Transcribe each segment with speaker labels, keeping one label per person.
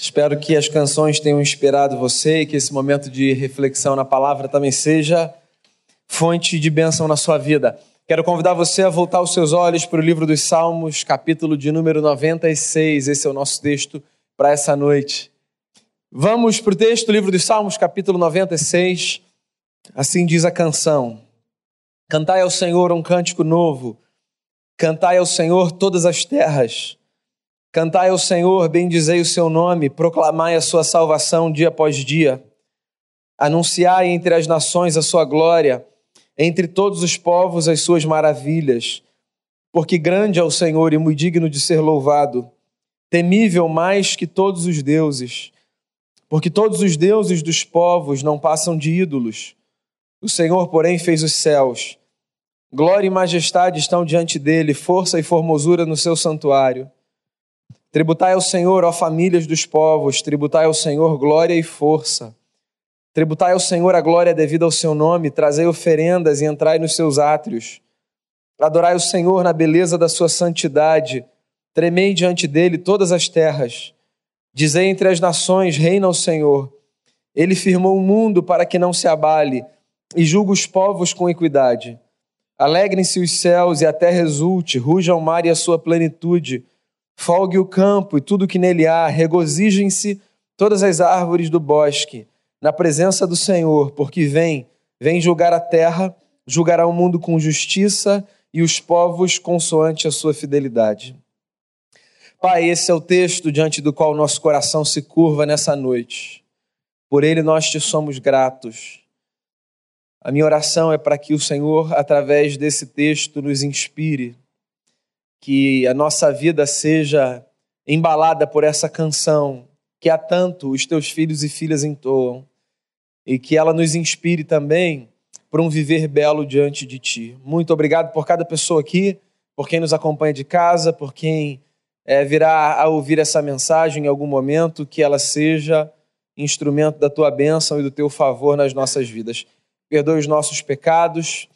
Speaker 1: Espero que as canções tenham inspirado você e que esse momento de reflexão na palavra também seja fonte de bênção na sua vida. Quero convidar você a voltar os seus olhos para o livro dos Salmos, capítulo de número 96. Esse é o nosso texto para essa noite. Vamos para o texto, livro dos Salmos, capítulo 96. Assim diz a canção: Cantai ao Senhor um cântico novo, cantai ao Senhor todas as terras. Cantai ao Senhor, bendizei o seu nome, proclamai a sua salvação dia após dia. Anunciai entre as nações a sua glória, entre todos os povos as suas maravilhas. Porque grande é o Senhor e muito digno de ser louvado, temível mais que todos os deuses. Porque todos os deuses dos povos não passam de ídolos. O Senhor, porém, fez os céus. Glória e majestade estão diante dele, força e formosura no seu santuário. Tributai ao Senhor, ó famílias dos povos, tributai ao Senhor glória e força. Tributai ao Senhor a glória devida ao seu nome, trazei oferendas e entrai nos seus átrios. Adorai o Senhor na beleza da sua santidade, tremei diante dele todas as terras. Dizei entre as nações: Reina o Senhor. Ele firmou o mundo para que não se abale e julga os povos com equidade. Alegrem-se os céus e a terra exulte, ruja o mar e a sua plenitude folgue o campo e tudo que nele há, regozijem-se todas as árvores do bosque, na presença do Senhor, porque vem, vem julgar a terra, julgará o mundo com justiça e os povos consoante a sua fidelidade. Pai, esse é o texto diante do qual nosso coração se curva nessa noite. Por ele nós te somos gratos. A minha oração é para que o Senhor, através desse texto, nos inspire que a nossa vida seja embalada por essa canção que há tanto os teus filhos e filhas entoam e que ela nos inspire também para um viver belo diante de ti. Muito obrigado por cada pessoa aqui, por quem nos acompanha de casa, por quem é, virá a ouvir essa mensagem em algum momento, que ela seja instrumento da tua bênção e do teu favor nas nossas vidas. Perdoe os nossos pecados,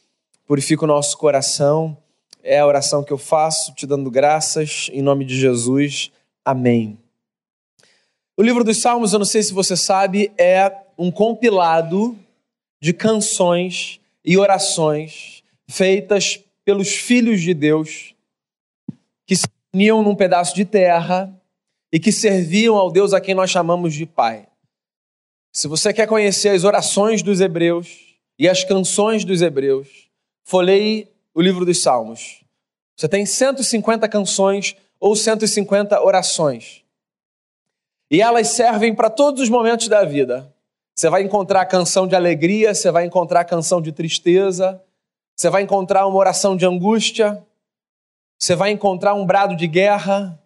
Speaker 1: purifica o nosso coração é a oração que eu faço, te dando graças, em nome de Jesus. Amém. O livro dos Salmos, eu não sei se você sabe, é um compilado de canções e orações feitas pelos filhos de Deus que se uniam num pedaço de terra e que serviam ao Deus a quem nós chamamos de Pai. Se você quer conhecer as orações dos hebreus e as canções dos hebreus, folheie o livro dos Salmos. Você tem 150 canções ou 150 orações. E elas servem para todos os momentos da vida. Você vai encontrar canção de alegria, você vai encontrar canção de tristeza, você vai encontrar uma oração de angústia, você vai encontrar um brado de guerra,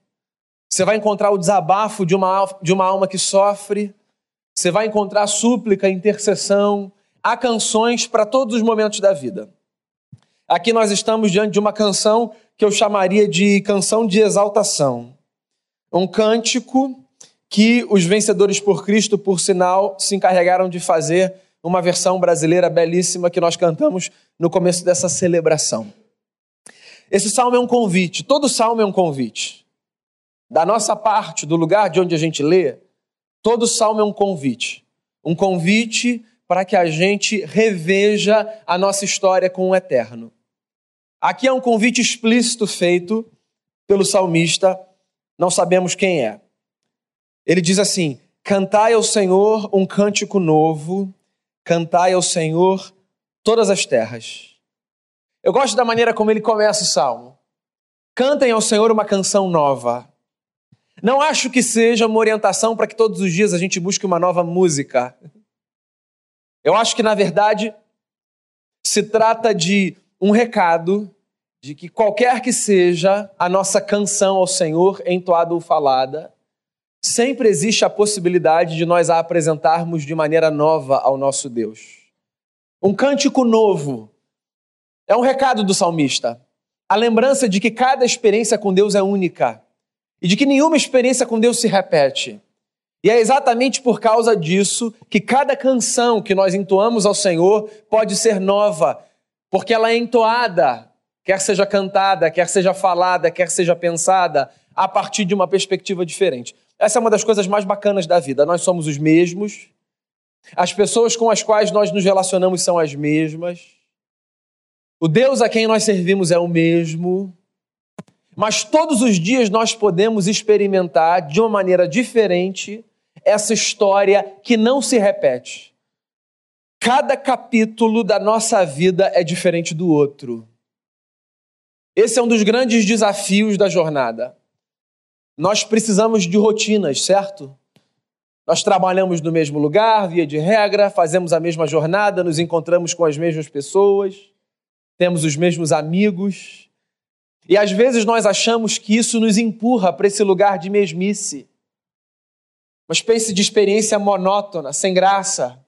Speaker 1: você vai encontrar o desabafo de uma, de uma alma que sofre, você vai encontrar súplica, intercessão. Há canções para todos os momentos da vida. Aqui nós estamos diante de uma canção que eu chamaria de canção de exaltação. Um cântico que os vencedores por Cristo, por sinal, se encarregaram de fazer uma versão brasileira belíssima que nós cantamos no começo dessa celebração. Esse salmo é um convite, todo salmo é um convite. Da nossa parte, do lugar de onde a gente lê, todo salmo é um convite. Um convite para que a gente reveja a nossa história com o eterno. Aqui é um convite explícito feito pelo salmista, não sabemos quem é. Ele diz assim: Cantai ao Senhor um cântico novo, cantai ao Senhor todas as terras. Eu gosto da maneira como ele começa o salmo. Cantem ao Senhor uma canção nova. Não acho que seja uma orientação para que todos os dias a gente busque uma nova música. Eu acho que, na verdade, se trata de um recado de que qualquer que seja a nossa canção ao Senhor, entoada ou falada, sempre existe a possibilidade de nós a apresentarmos de maneira nova ao nosso Deus. Um cântico novo é um recado do salmista. A lembrança de que cada experiência com Deus é única e de que nenhuma experiência com Deus se repete. E é exatamente por causa disso que cada canção que nós entoamos ao Senhor pode ser nova, porque ela é entoada, quer seja cantada, quer seja falada, quer seja pensada, a partir de uma perspectiva diferente. Essa é uma das coisas mais bacanas da vida. Nós somos os mesmos, as pessoas com as quais nós nos relacionamos são as mesmas, o Deus a quem nós servimos é o mesmo, mas todos os dias nós podemos experimentar de uma maneira diferente essa história que não se repete. Cada capítulo da nossa vida é diferente do outro. Esse é um dos grandes desafios da jornada. Nós precisamos de rotinas, certo? Nós trabalhamos no mesmo lugar, via de regra, fazemos a mesma jornada, nos encontramos com as mesmas pessoas, temos os mesmos amigos. E às vezes nós achamos que isso nos empurra para esse lugar de mesmice. Uma espécie de experiência monótona, sem graça.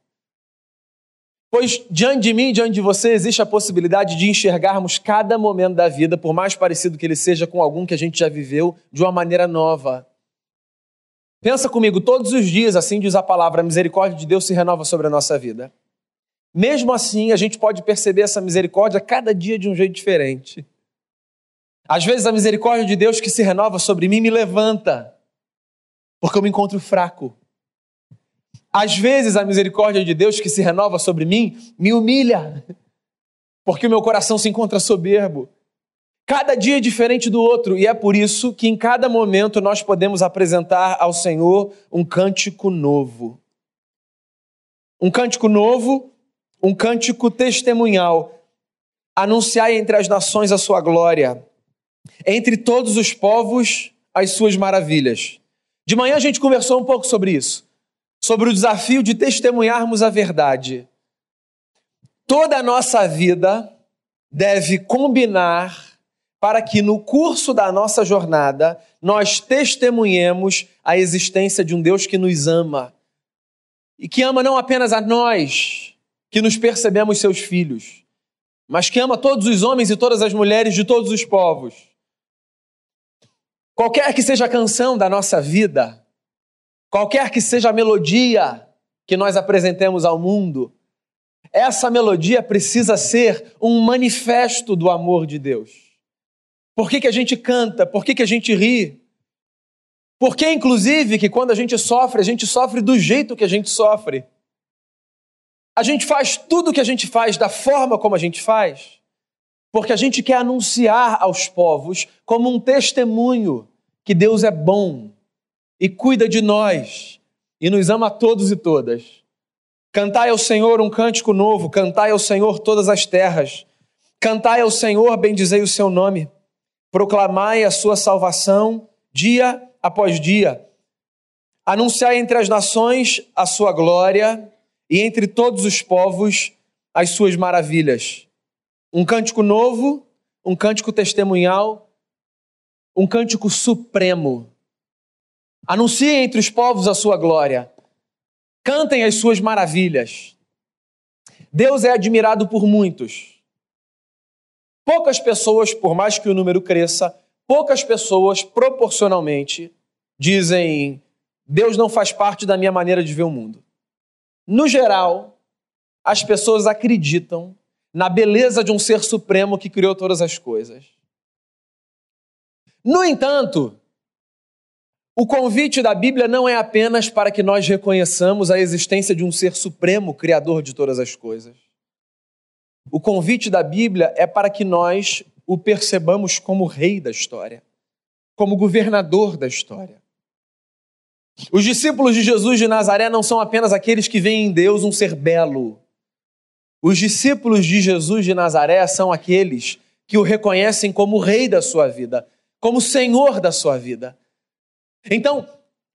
Speaker 1: Pois diante de mim, diante de você, existe a possibilidade de enxergarmos cada momento da vida, por mais parecido que ele seja com algum que a gente já viveu, de uma maneira nova. Pensa comigo, todos os dias, assim diz a palavra, a misericórdia de Deus se renova sobre a nossa vida. Mesmo assim, a gente pode perceber essa misericórdia cada dia de um jeito diferente. Às vezes, a misericórdia de Deus que se renova sobre mim me levanta, porque eu me encontro fraco. Às vezes, a misericórdia de Deus que se renova sobre mim me humilha, porque o meu coração se encontra soberbo. Cada dia é diferente do outro, e é por isso que em cada momento nós podemos apresentar ao Senhor um cântico novo. Um cântico novo, um cântico testemunhal. Anunciar entre as nações a sua glória, entre todos os povos as suas maravilhas. De manhã a gente conversou um pouco sobre isso, sobre o desafio de testemunharmos a verdade. Toda a nossa vida deve combinar para que no curso da nossa jornada nós testemunhemos a existência de um Deus que nos ama e que ama não apenas a nós, que nos percebemos seus filhos, mas que ama todos os homens e todas as mulheres de todos os povos. Qualquer que seja a canção da nossa vida, qualquer que seja a melodia que nós apresentemos ao mundo, essa melodia precisa ser um manifesto do amor de Deus. Por que, que a gente canta? Por que, que a gente ri? Por que, inclusive, que quando a gente sofre, a gente sofre do jeito que a gente sofre? A gente faz tudo o que a gente faz da forma como a gente faz, porque a gente quer anunciar aos povos como um testemunho que Deus é bom e cuida de nós e nos ama a todos e todas. Cantai ao Senhor um cântico novo, cantai ao Senhor todas as terras, cantai ao Senhor, bendizei o seu nome proclamai a sua salvação dia após dia. Anunciai entre as nações a sua glória e entre todos os povos as suas maravilhas. Um cântico novo, um cântico testemunhal, um cântico supremo. Anunciem entre os povos a sua glória. Cantem as suas maravilhas. Deus é admirado por muitos poucas pessoas, por mais que o número cresça, poucas pessoas proporcionalmente dizem: Deus não faz parte da minha maneira de ver o mundo. No geral, as pessoas acreditam na beleza de um ser supremo que criou todas as coisas. No entanto, o convite da Bíblia não é apenas para que nós reconheçamos a existência de um ser supremo, criador de todas as coisas. O convite da Bíblia é para que nós o percebamos como rei da história, como governador da história. Os discípulos de Jesus de Nazaré não são apenas aqueles que veem em Deus um ser belo. Os discípulos de Jesus de Nazaré são aqueles que o reconhecem como rei da sua vida, como senhor da sua vida. Então,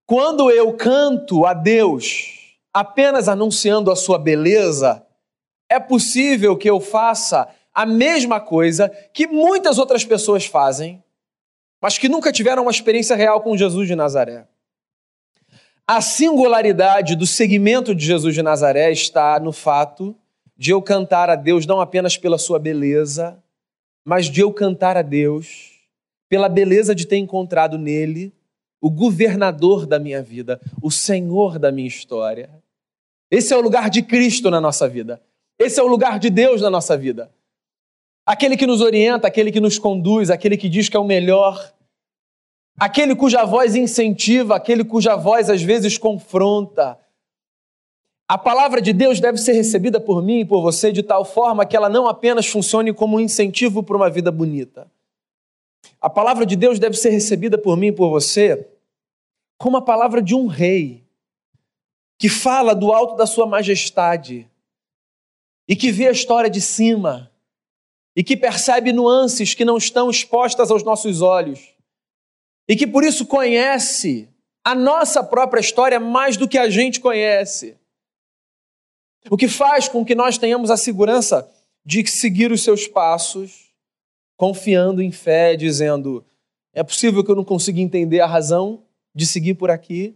Speaker 1: quando eu canto a Deus apenas anunciando a sua beleza, é possível que eu faça a mesma coisa que muitas outras pessoas fazem, mas que nunca tiveram uma experiência real com Jesus de Nazaré. A singularidade do segmento de Jesus de Nazaré está no fato de eu cantar a Deus não apenas pela sua beleza, mas de eu cantar a Deus pela beleza de ter encontrado nele o governador da minha vida, o Senhor da minha história. Esse é o lugar de Cristo na nossa vida. Esse é o lugar de Deus na nossa vida. Aquele que nos orienta, aquele que nos conduz, aquele que diz que é o melhor. aquele cuja voz incentiva, aquele cuja voz às vezes confronta. A palavra de Deus deve ser recebida por mim e por você de tal forma que ela não apenas funcione como um incentivo para uma vida bonita. A palavra de Deus deve ser recebida por mim e por você como a palavra de um rei que fala do alto da sua majestade e que vê a história de cima e que percebe nuances que não estão expostas aos nossos olhos e que por isso conhece a nossa própria história mais do que a gente conhece. O que faz com que nós tenhamos a segurança de seguir os seus passos, confiando em fé, dizendo: é possível que eu não consiga entender a razão de seguir por aqui,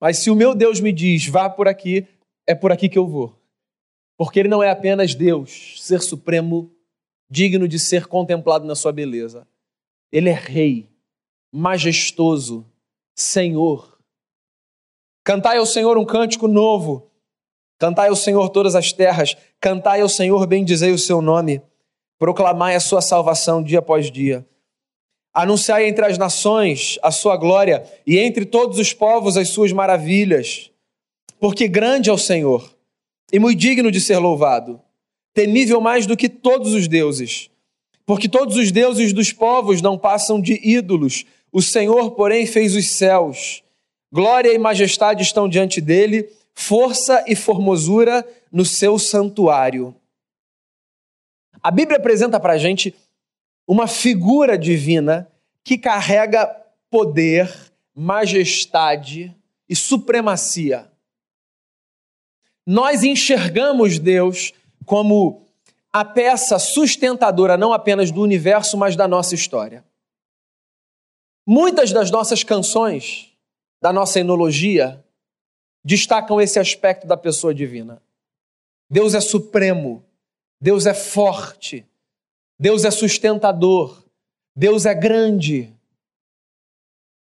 Speaker 1: mas se o meu Deus me diz vá por aqui, é por aqui que eu vou. Porque Ele não é apenas Deus, ser supremo, digno de ser contemplado na sua beleza. Ele é Rei, majestoso, Senhor. Cantai ao Senhor um cântico novo. Cantai ao Senhor todas as terras. Cantai ao Senhor, bendizei o seu nome. Proclamai a sua salvação dia após dia. Anunciai entre as nações a sua glória e entre todos os povos as suas maravilhas. Porque grande é o Senhor e muito digno de ser louvado, temível mais do que todos os deuses. Porque todos os deuses dos povos não passam de ídolos, o Senhor, porém, fez os céus. Glória e majestade estão diante dele, força e formosura no seu santuário. A Bíblia apresenta para a gente uma figura divina que carrega poder, majestade e supremacia. Nós enxergamos Deus como a peça sustentadora não apenas do universo, mas da nossa história. Muitas das nossas canções, da nossa enologia, destacam esse aspecto da pessoa divina. Deus é supremo, Deus é forte, Deus é sustentador, Deus é grande.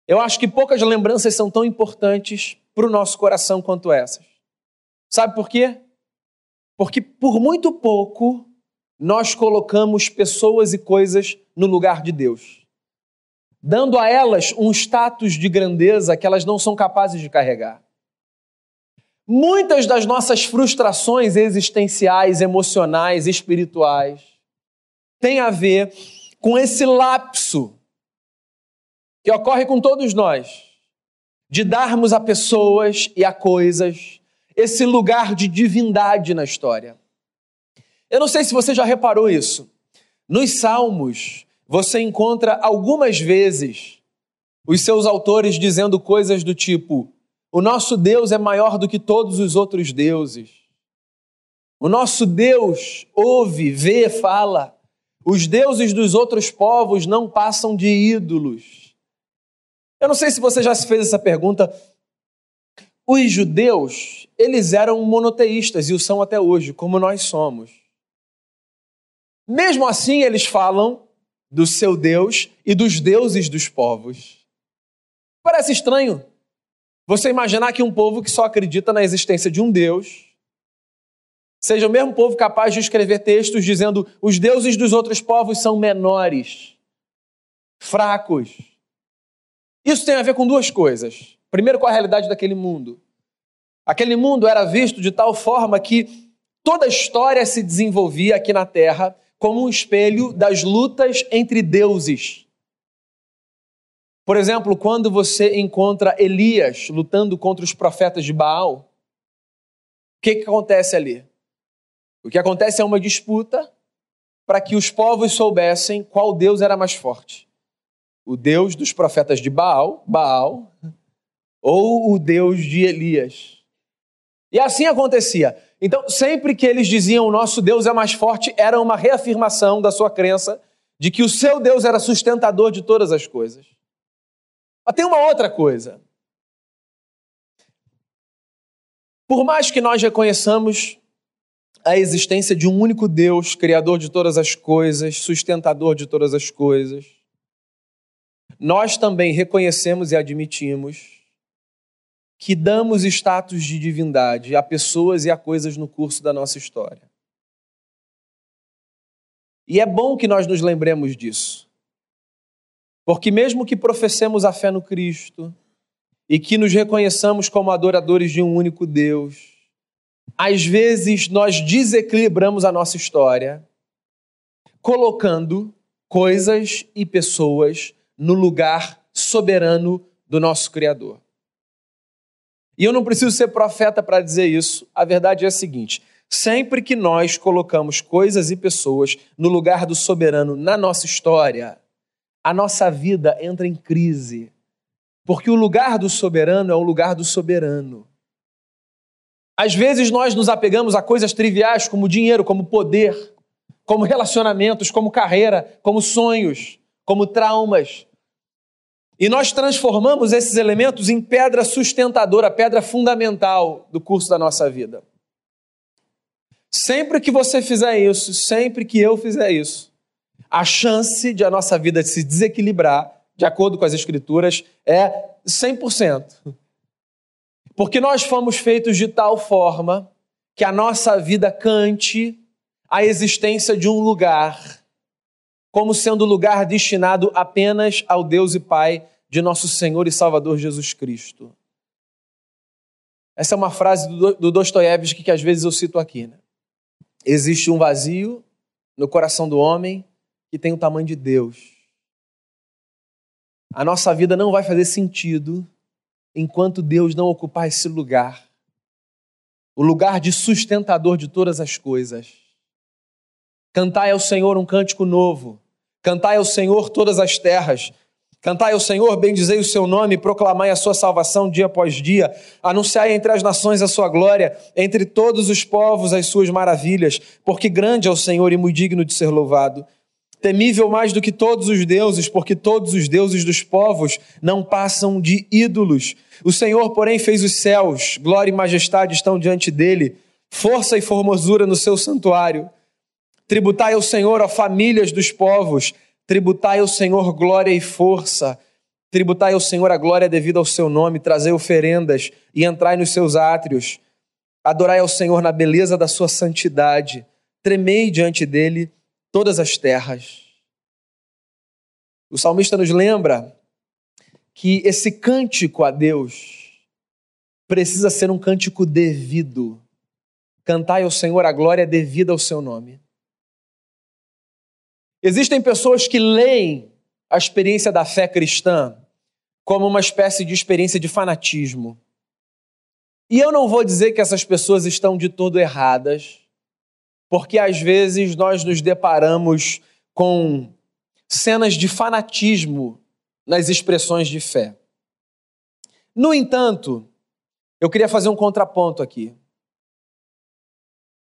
Speaker 1: Eu acho que poucas lembranças são tão importantes para o nosso coração quanto essas. Sabe por quê? Porque por muito pouco nós colocamos pessoas e coisas no lugar de Deus dando a elas um status de grandeza que elas não são capazes de carregar. Muitas das nossas frustrações existenciais, emocionais, espirituais, têm a ver com esse lapso que ocorre com todos nós, de darmos a pessoas e a coisas esse lugar de divindade na história. Eu não sei se você já reparou isso. Nos Salmos, você encontra algumas vezes os seus autores dizendo coisas do tipo: o nosso Deus é maior do que todos os outros deuses. O nosso Deus ouve, vê, fala. Os deuses dos outros povos não passam de ídolos. Eu não sei se você já se fez essa pergunta. Os judeus, eles eram monoteístas e o são até hoje, como nós somos. Mesmo assim, eles falam do seu Deus e dos deuses dos povos. Parece estranho você imaginar que um povo que só acredita na existência de um Deus seja o mesmo povo capaz de escrever textos dizendo os deuses dos outros povos são menores, fracos. Isso tem a ver com duas coisas. Primeiro, com a realidade daquele mundo. Aquele mundo era visto de tal forma que toda a história se desenvolvia aqui na Terra como um espelho das lutas entre deuses. Por exemplo, quando você encontra Elias lutando contra os profetas de Baal, o que, que acontece ali? O que acontece é uma disputa para que os povos soubessem qual Deus era mais forte. O Deus dos profetas de Baal, Baal, ou o Deus de Elias. E assim acontecia. Então, sempre que eles diziam o nosso Deus é mais forte, era uma reafirmação da sua crença de que o seu Deus era sustentador de todas as coisas. Mas tem uma outra coisa. Por mais que nós reconheçamos a existência de um único Deus, criador de todas as coisas, sustentador de todas as coisas, nós também reconhecemos e admitimos que damos status de divindade a pessoas e a coisas no curso da nossa história. E é bom que nós nos lembremos disso. Porque, mesmo que professemos a fé no Cristo e que nos reconheçamos como adoradores de um único Deus, às vezes nós desequilibramos a nossa história, colocando coisas e pessoas no lugar soberano do nosso Criador. E eu não preciso ser profeta para dizer isso, a verdade é a seguinte: sempre que nós colocamos coisas e pessoas no lugar do soberano na nossa história, a nossa vida entra em crise. Porque o lugar do soberano é o lugar do soberano. Às vezes nós nos apegamos a coisas triviais como dinheiro, como poder, como relacionamentos, como carreira, como sonhos, como traumas. E nós transformamos esses elementos em pedra sustentadora, pedra fundamental do curso da nossa vida. Sempre que você fizer isso, sempre que eu fizer isso, a chance de a nossa vida se desequilibrar, de acordo com as Escrituras, é 100%. Porque nós fomos feitos de tal forma que a nossa vida cante a existência de um lugar como sendo lugar destinado apenas ao Deus e Pai de nosso Senhor e Salvador Jesus Cristo. Essa é uma frase do Dostoiévski que às vezes eu cito aqui. Né? Existe um vazio no coração do homem que tem o tamanho de Deus. A nossa vida não vai fazer sentido enquanto Deus não ocupar esse lugar o lugar de sustentador de todas as coisas. Cantai ao Senhor um cântico novo. Cantai ao Senhor todas as terras. Cantai ao Senhor, bendizei o seu nome, proclamai a sua salvação dia após dia. Anunciai entre as nações a sua glória, entre todos os povos as suas maravilhas, porque grande é o Senhor e muito digno de ser louvado temível mais do que todos os deuses, porque todos os deuses dos povos não passam de ídolos. O Senhor, porém, fez os céus, glória e majestade estão diante dele, força e formosura no seu santuário. Tributai ao Senhor, ó famílias dos povos, tributai ao Senhor glória e força. Tributai ao Senhor a glória devida ao seu nome, trazei oferendas e entrai nos seus átrios. Adorai ao Senhor na beleza da sua santidade, tremei diante dele todas as terras. O salmista nos lembra que esse cântico a Deus precisa ser um cântico devido. Cantai ao Senhor a glória devida ao seu nome. Existem pessoas que leem a experiência da fé cristã como uma espécie de experiência de fanatismo. E eu não vou dizer que essas pessoas estão de todo erradas, porque às vezes nós nos deparamos com cenas de fanatismo nas expressões de fé. No entanto, eu queria fazer um contraponto aqui.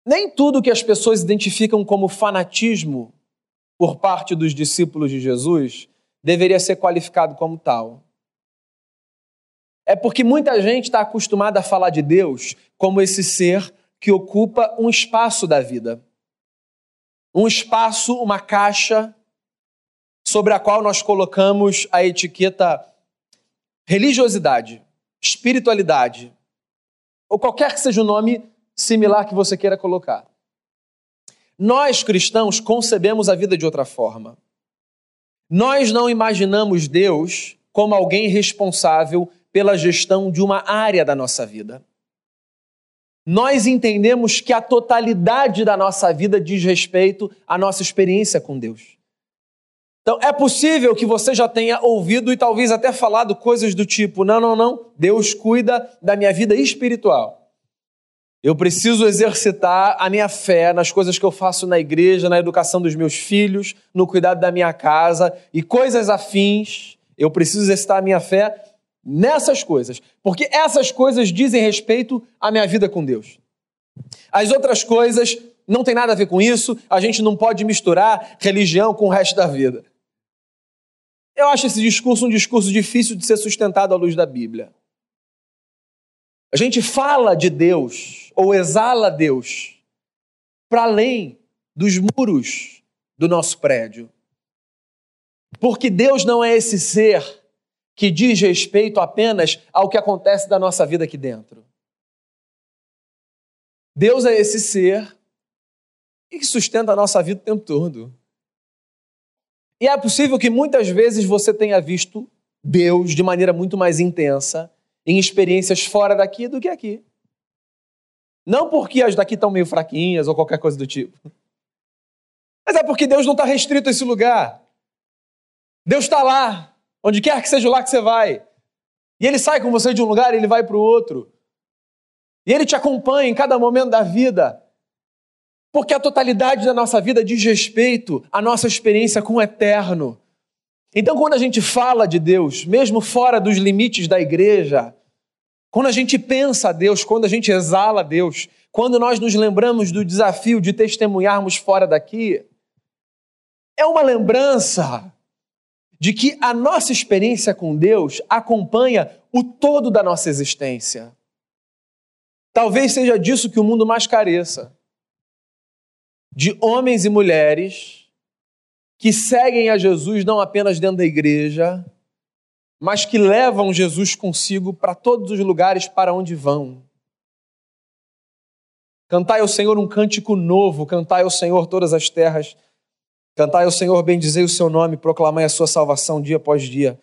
Speaker 1: Nem tudo que as pessoas identificam como fanatismo por parte dos discípulos de Jesus deveria ser qualificado como tal. É porque muita gente está acostumada a falar de Deus como esse ser que ocupa um espaço da vida. Um espaço, uma caixa sobre a qual nós colocamos a etiqueta religiosidade, espiritualidade, ou qualquer que seja o nome similar que você queira colocar. Nós cristãos concebemos a vida de outra forma. Nós não imaginamos Deus como alguém responsável pela gestão de uma área da nossa vida nós entendemos que a totalidade da nossa vida diz respeito à nossa experiência com Deus. Então, é possível que você já tenha ouvido e talvez até falado coisas do tipo: não, não, não, Deus cuida da minha vida espiritual. Eu preciso exercitar a minha fé nas coisas que eu faço na igreja, na educação dos meus filhos, no cuidado da minha casa e coisas afins. Eu preciso exercitar a minha fé nessas coisas, porque essas coisas dizem respeito à minha vida com Deus. As outras coisas não tem nada a ver com isso, a gente não pode misturar religião com o resto da vida. Eu acho esse discurso um discurso difícil de ser sustentado à luz da Bíblia. A gente fala de Deus ou exala Deus para além dos muros do nosso prédio. Porque Deus não é esse ser que diz respeito apenas ao que acontece da nossa vida aqui dentro. Deus é esse ser que sustenta a nossa vida o tempo todo. E é possível que muitas vezes você tenha visto Deus de maneira muito mais intensa em experiências fora daqui do que aqui. Não porque as daqui estão meio fraquinhas ou qualquer coisa do tipo. Mas é porque Deus não está restrito a esse lugar. Deus está lá, onde quer que seja lá que você vai. E Ele sai com você de um lugar e Ele vai para o outro. E Ele te acompanha em cada momento da vida. Porque a totalidade da nossa vida diz respeito à nossa experiência com o eterno. Então, quando a gente fala de Deus, mesmo fora dos limites da igreja, quando a gente pensa a Deus, quando a gente exala a Deus, quando nós nos lembramos do desafio de testemunharmos fora daqui, é uma lembrança de que a nossa experiência com Deus acompanha o todo da nossa existência. Talvez seja disso que o mundo mais careça de homens e mulheres que seguem a Jesus não apenas dentro da igreja, mas que levam Jesus consigo para todos os lugares para onde vão. Cantai ao Senhor um cântico novo, cantai ao Senhor todas as terras. Cantai ao Senhor, bendizei o seu nome, proclamai a sua salvação dia após dia.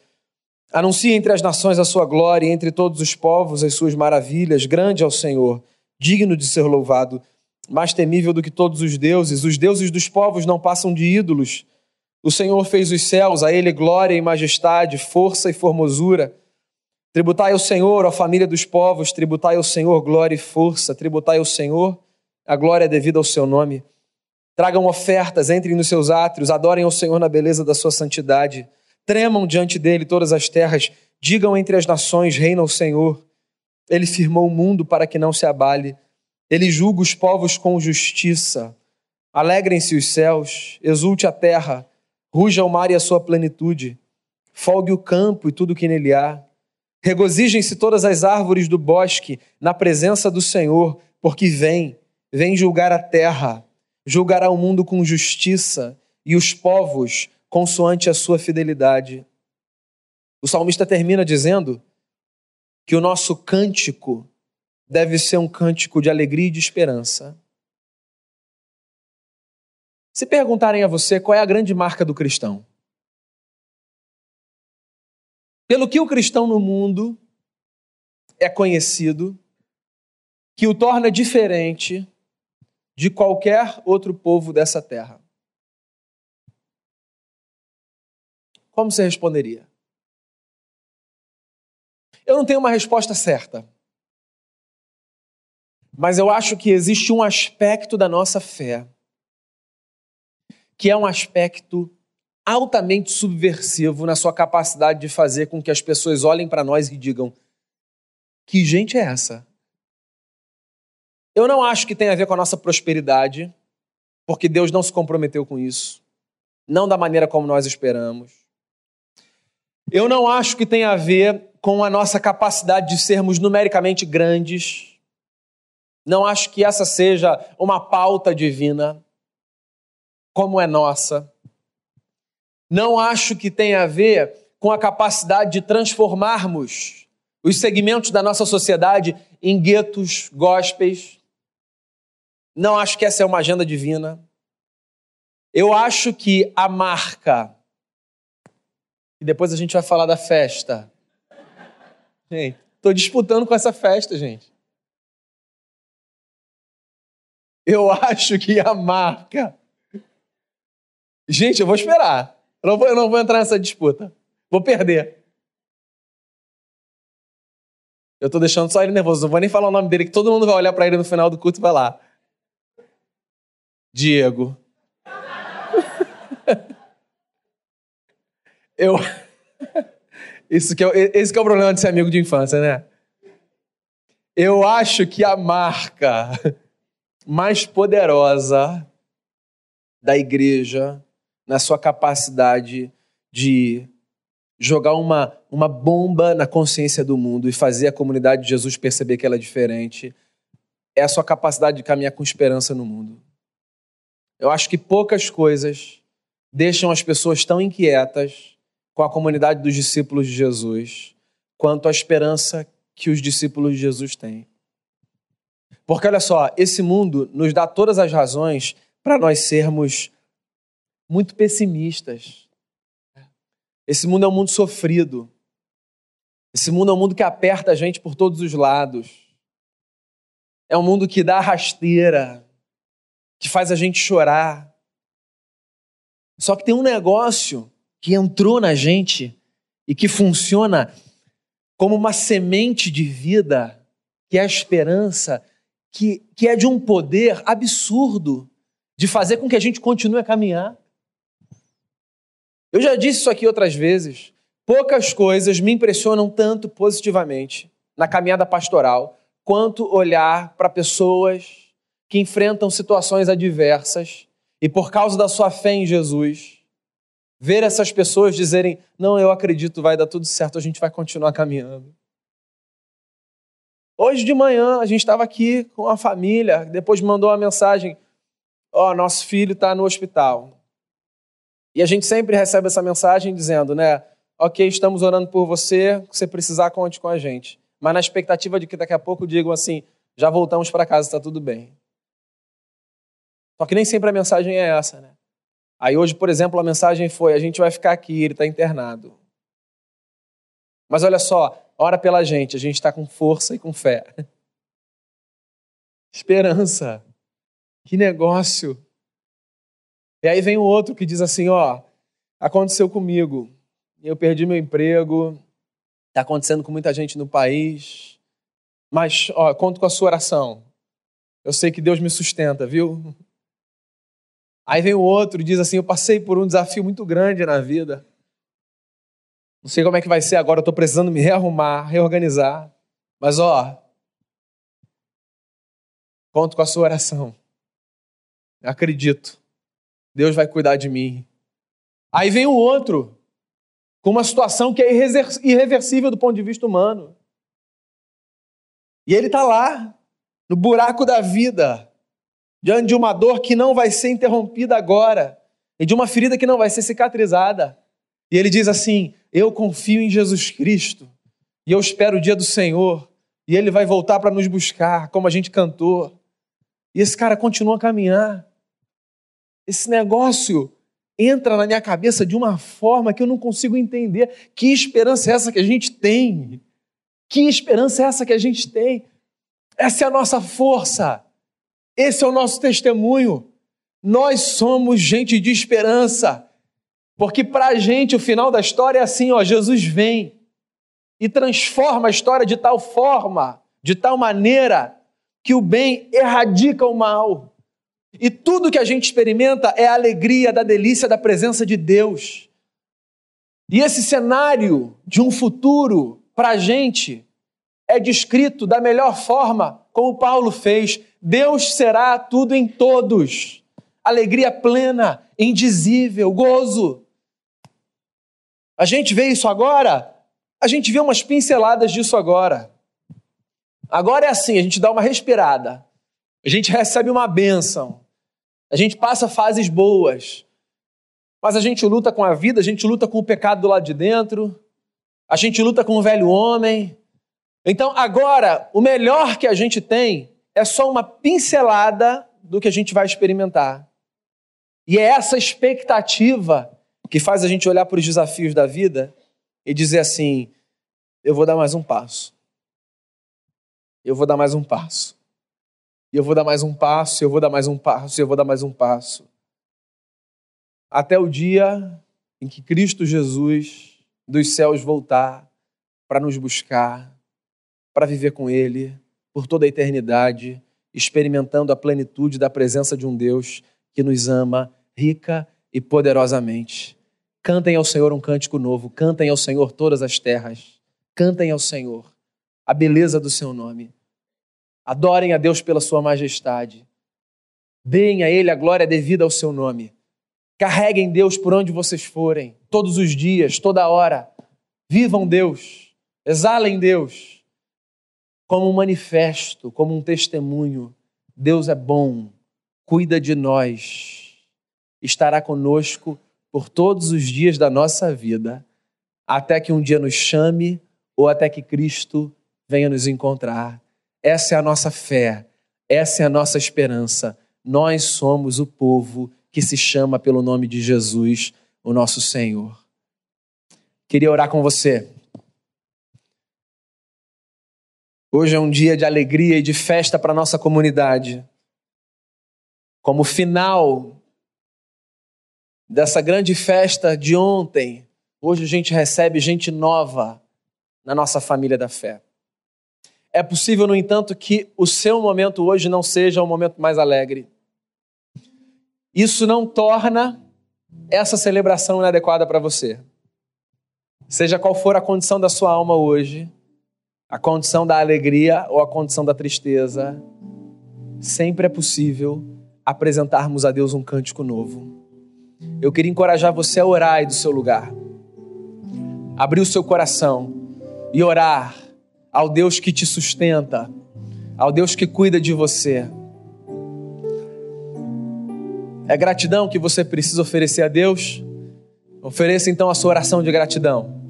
Speaker 1: Anuncie entre as nações a sua glória, e entre todos os povos as suas maravilhas. Grande é o Senhor, digno de ser louvado mais temível do que todos os deuses. Os deuses dos povos não passam de ídolos. O Senhor fez os céus, a ele glória e majestade, força e formosura. Tributai ao Senhor, a família dos povos, tributai ao Senhor glória e força, tributai ao Senhor a glória devida ao seu nome. Tragam ofertas, entrem nos seus átrios, adorem ao Senhor na beleza da sua santidade. Tremam diante dele todas as terras, digam entre as nações: Reina o Senhor. Ele firmou o mundo para que não se abale. Ele julga os povos com justiça. Alegrem-se os céus, exulte a terra, ruja o mar e a sua plenitude. Folgue o campo e tudo que nele há. Regozijem-se todas as árvores do bosque na presença do Senhor, porque vem, vem julgar a terra, julgará o mundo com justiça e os povos consoante a sua fidelidade. O salmista termina dizendo que o nosso cântico deve ser um cântico de alegria e de esperança. Se perguntarem a você qual é a grande marca do cristão, pelo que o cristão no mundo é conhecido, que o torna diferente de qualquer outro povo dessa terra. Como você responderia? Eu não tenho uma resposta certa. Mas eu acho que existe um aspecto da nossa fé que é um aspecto altamente subversivo na sua capacidade de fazer com que as pessoas olhem para nós e digam: que gente é essa? Eu não acho que tem a ver com a nossa prosperidade, porque Deus não se comprometeu com isso, não da maneira como nós esperamos. Eu não acho que tem a ver com a nossa capacidade de sermos numericamente grandes, não acho que essa seja uma pauta divina, como é nossa. Não acho que tenha a ver com a capacidade de transformarmos os segmentos da nossa sociedade em guetos gospels. Não acho que essa é uma agenda divina. Eu acho que a marca, e depois a gente vai falar da festa. Gente, estou disputando com essa festa, gente. Eu acho que a marca. Gente, eu vou esperar. Eu não vou, eu não vou entrar nessa disputa. Vou perder. Eu tô deixando só ele nervoso. Não vou nem falar o nome dele, que todo mundo vai olhar para ele no final do culto e vai lá. Diego. eu. Isso que é, esse que é o problema de ser amigo de infância, né? Eu acho que a marca mais poderosa da igreja na sua capacidade de jogar uma, uma bomba na consciência do mundo e fazer a comunidade de Jesus perceber que ela é diferente, é a sua capacidade de caminhar com esperança no mundo. Eu acho que poucas coisas deixam as pessoas tão inquietas com a comunidade dos discípulos de Jesus quanto a esperança que os discípulos de Jesus têm. Porque olha só, esse mundo nos dá todas as razões para nós sermos muito pessimistas. Esse mundo é um mundo sofrido. Esse mundo é um mundo que aperta a gente por todos os lados. É um mundo que dá rasteira, que faz a gente chorar. Só que tem um negócio que entrou na gente e que funciona como uma semente de vida, que é a esperança, que, que é de um poder absurdo de fazer com que a gente continue a caminhar. Eu já disse isso aqui outras vezes. Poucas coisas me impressionam tanto positivamente na caminhada pastoral quanto olhar para pessoas que enfrentam situações adversas e, por causa da sua fé em Jesus, ver essas pessoas dizerem: Não, eu acredito, vai dar tudo certo, a gente vai continuar caminhando. Hoje de manhã a gente estava aqui com a família, depois mandou uma mensagem: Ó, oh, nosso filho está no hospital. E a gente sempre recebe essa mensagem dizendo, né? Ok, estamos orando por você, se precisar, conte com a gente. Mas na expectativa de que daqui a pouco digam assim: já voltamos para casa, está tudo bem. Só que nem sempre a mensagem é essa, né? Aí hoje, por exemplo, a mensagem foi: a gente vai ficar aqui, ele está internado. Mas olha só, ora pela gente, a gente está com força e com fé. Esperança. Que negócio. E aí vem o outro que diz assim: ó, aconteceu comigo. Eu perdi meu emprego, está acontecendo com muita gente no país. Mas, ó, conto com a sua oração. Eu sei que Deus me sustenta, viu? Aí vem o outro e diz assim: Eu passei por um desafio muito grande na vida. Não sei como é que vai ser agora, eu estou precisando me rearrumar, reorganizar. Mas, ó, conto com a sua oração. Eu acredito. Deus vai cuidar de mim. Aí vem o outro, com uma situação que é irreversível do ponto de vista humano. E ele está lá, no buraco da vida, diante de uma dor que não vai ser interrompida agora, e de uma ferida que não vai ser cicatrizada. E ele diz assim: Eu confio em Jesus Cristo, e eu espero o dia do Senhor, e ele vai voltar para nos buscar, como a gente cantou. E esse cara continua a caminhar. Esse negócio entra na minha cabeça de uma forma que eu não consigo entender. Que esperança é essa que a gente tem? Que esperança é essa que a gente tem? Essa é a nossa força. Esse é o nosso testemunho. Nós somos gente de esperança. Porque para a gente o final da história é assim: ó, Jesus vem e transforma a história de tal forma, de tal maneira, que o bem erradica o mal. E tudo que a gente experimenta é a alegria da delícia da presença de Deus. E esse cenário de um futuro para a gente é descrito da melhor forma, como Paulo fez. Deus será tudo em todos. Alegria plena, indizível, gozo. A gente vê isso agora? A gente vê umas pinceladas disso agora. Agora é assim, a gente dá uma respirada. A gente recebe uma bênção. A gente passa fases boas, mas a gente luta com a vida, a gente luta com o pecado do lado de dentro, a gente luta com o velho homem. Então, agora, o melhor que a gente tem é só uma pincelada do que a gente vai experimentar. E é essa expectativa que faz a gente olhar para os desafios da vida e dizer assim: eu vou dar mais um passo. Eu vou dar mais um passo. E eu vou dar mais um passo, eu vou dar mais um passo, eu vou dar mais um passo. Até o dia em que Cristo Jesus dos céus voltar para nos buscar, para viver com Ele por toda a eternidade, experimentando a plenitude da presença de um Deus que nos ama rica e poderosamente. Cantem ao Senhor um cântico novo, cantem ao Senhor todas as terras, cantem ao Senhor a beleza do seu nome. Adorem a Deus pela sua majestade. Deem a Ele a glória devida ao seu nome. Carreguem Deus por onde vocês forem, todos os dias, toda hora. Vivam Deus, exalem Deus como um manifesto, como um testemunho. Deus é bom, cuida de nós, estará conosco por todos os dias da nossa vida, até que um dia nos chame ou até que Cristo venha nos encontrar. Essa é a nossa fé, essa é a nossa esperança. Nós somos o povo que se chama pelo nome de Jesus, o nosso Senhor. Queria orar com você. Hoje é um dia de alegria e de festa para a nossa comunidade. Como final dessa grande festa de ontem, hoje a gente recebe gente nova na nossa família da fé. É possível, no entanto, que o seu momento hoje não seja o momento mais alegre. Isso não torna essa celebração inadequada para você. Seja qual for a condição da sua alma hoje, a condição da alegria ou a condição da tristeza, sempre é possível apresentarmos a Deus um cântico novo. Eu queria encorajar você a orar aí do seu lugar. Abrir o seu coração e orar ao Deus que te sustenta, ao Deus que cuida de você. É gratidão que você precisa oferecer a Deus? Ofereça então a sua oração de gratidão.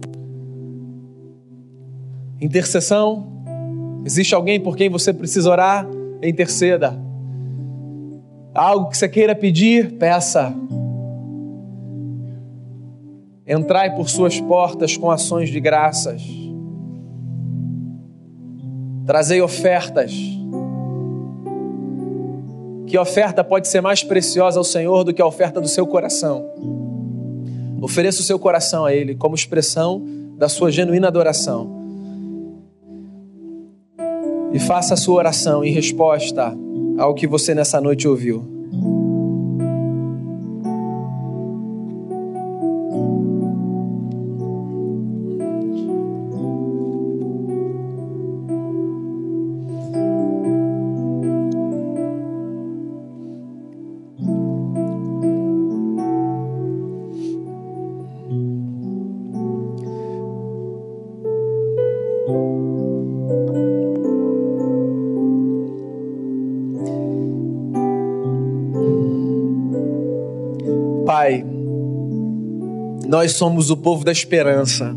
Speaker 1: Intercessão. Existe alguém por quem você precisa orar? Interceda. Algo que você queira pedir, peça. Entrai por suas portas com ações de graças. Trazei ofertas. Que oferta pode ser mais preciosa ao Senhor do que a oferta do seu coração? Ofereça o seu coração a Ele como expressão da sua genuína adoração. E faça a sua oração em resposta ao que você nessa noite ouviu. Nós somos o povo da esperança.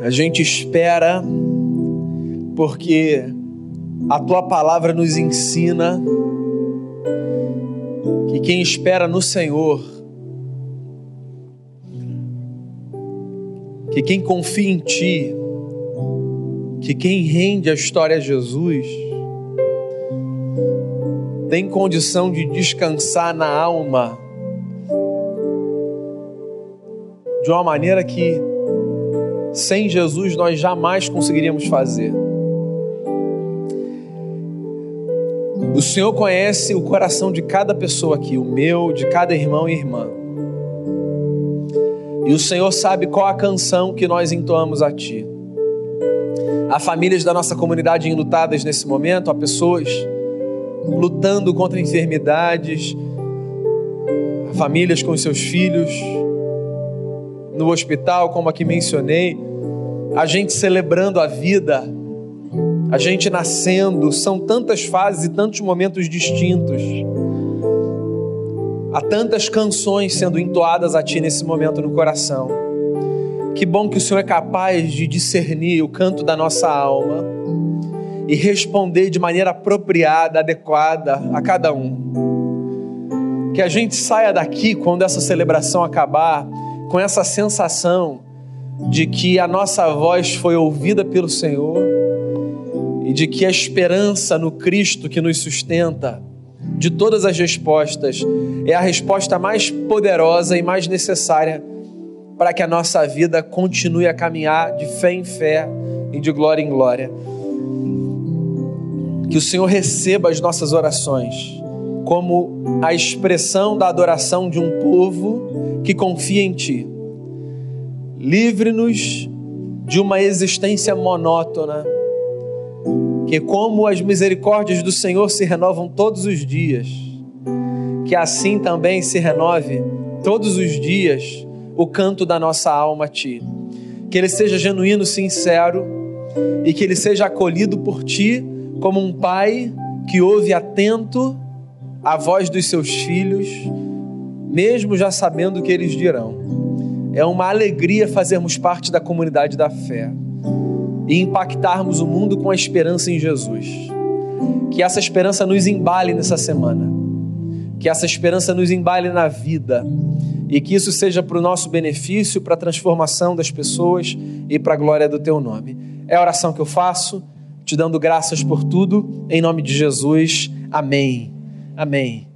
Speaker 1: A gente espera porque a tua palavra nos ensina que quem espera no Senhor, que quem confia em Ti, que quem rende a história a Jesus, tem condição de descansar na alma de uma maneira que sem Jesus nós jamais conseguiríamos fazer. O Senhor conhece o coração de cada pessoa aqui, o meu, de cada irmão e irmã. E o Senhor sabe qual a canção que nós entoamos a Ti. Há famílias da nossa comunidade enlutadas nesse momento, há pessoas lutando contra enfermidades, famílias com seus filhos no hospital, como aqui mencionei, a gente celebrando a vida, a gente nascendo, são tantas fases e tantos momentos distintos. Há tantas canções sendo entoadas a Ti nesse momento no coração. Que bom que o Senhor é capaz de discernir o canto da nossa alma e responder de maneira apropriada, adequada a cada um. Que a gente saia daqui quando essa celebração acabar com essa sensação de que a nossa voz foi ouvida pelo Senhor e de que a esperança no Cristo que nos sustenta, de todas as respostas, é a resposta mais poderosa e mais necessária para que a nossa vida continue a caminhar de fé em fé e de glória em glória. Que o Senhor receba as nossas orações como a expressão da adoração de um povo que confia em Ti. Livre-nos de uma existência monótona, que, como as misericórdias do Senhor se renovam todos os dias, que assim também se renove todos os dias o canto da nossa alma a Ti. Que ele seja genuíno, sincero e que ele seja acolhido por Ti como um pai que ouve atento a voz dos seus filhos, mesmo já sabendo o que eles dirão. É uma alegria fazermos parte da comunidade da fé e impactarmos o mundo com a esperança em Jesus. Que essa esperança nos embale nessa semana, que essa esperança nos embale na vida e que isso seja para o nosso benefício, para a transformação das pessoas e para a glória do teu nome. É a oração que eu faço, te dando graças por tudo, em nome de Jesus. Amém. Amém.